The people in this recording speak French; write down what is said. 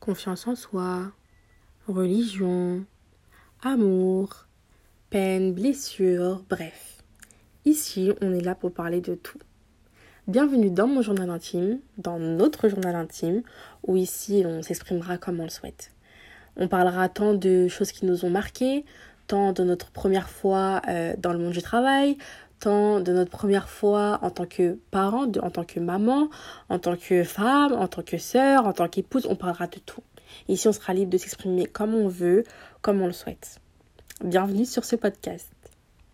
confiance en soi, religion, amour, peine, blessure, bref. Ici, on est là pour parler de tout. Bienvenue dans mon journal intime, dans notre journal intime, où ici on s'exprimera comme on le souhaite. On parlera tant de choses qui nous ont marquées, tant de notre première fois euh, dans le monde du travail, de notre première fois en tant que parent, en tant que maman, en tant que femme, en tant que sœur, en tant qu'épouse, on parlera de tout. Ici, on sera libre de s'exprimer comme on veut, comme on le souhaite. Bienvenue sur ce podcast.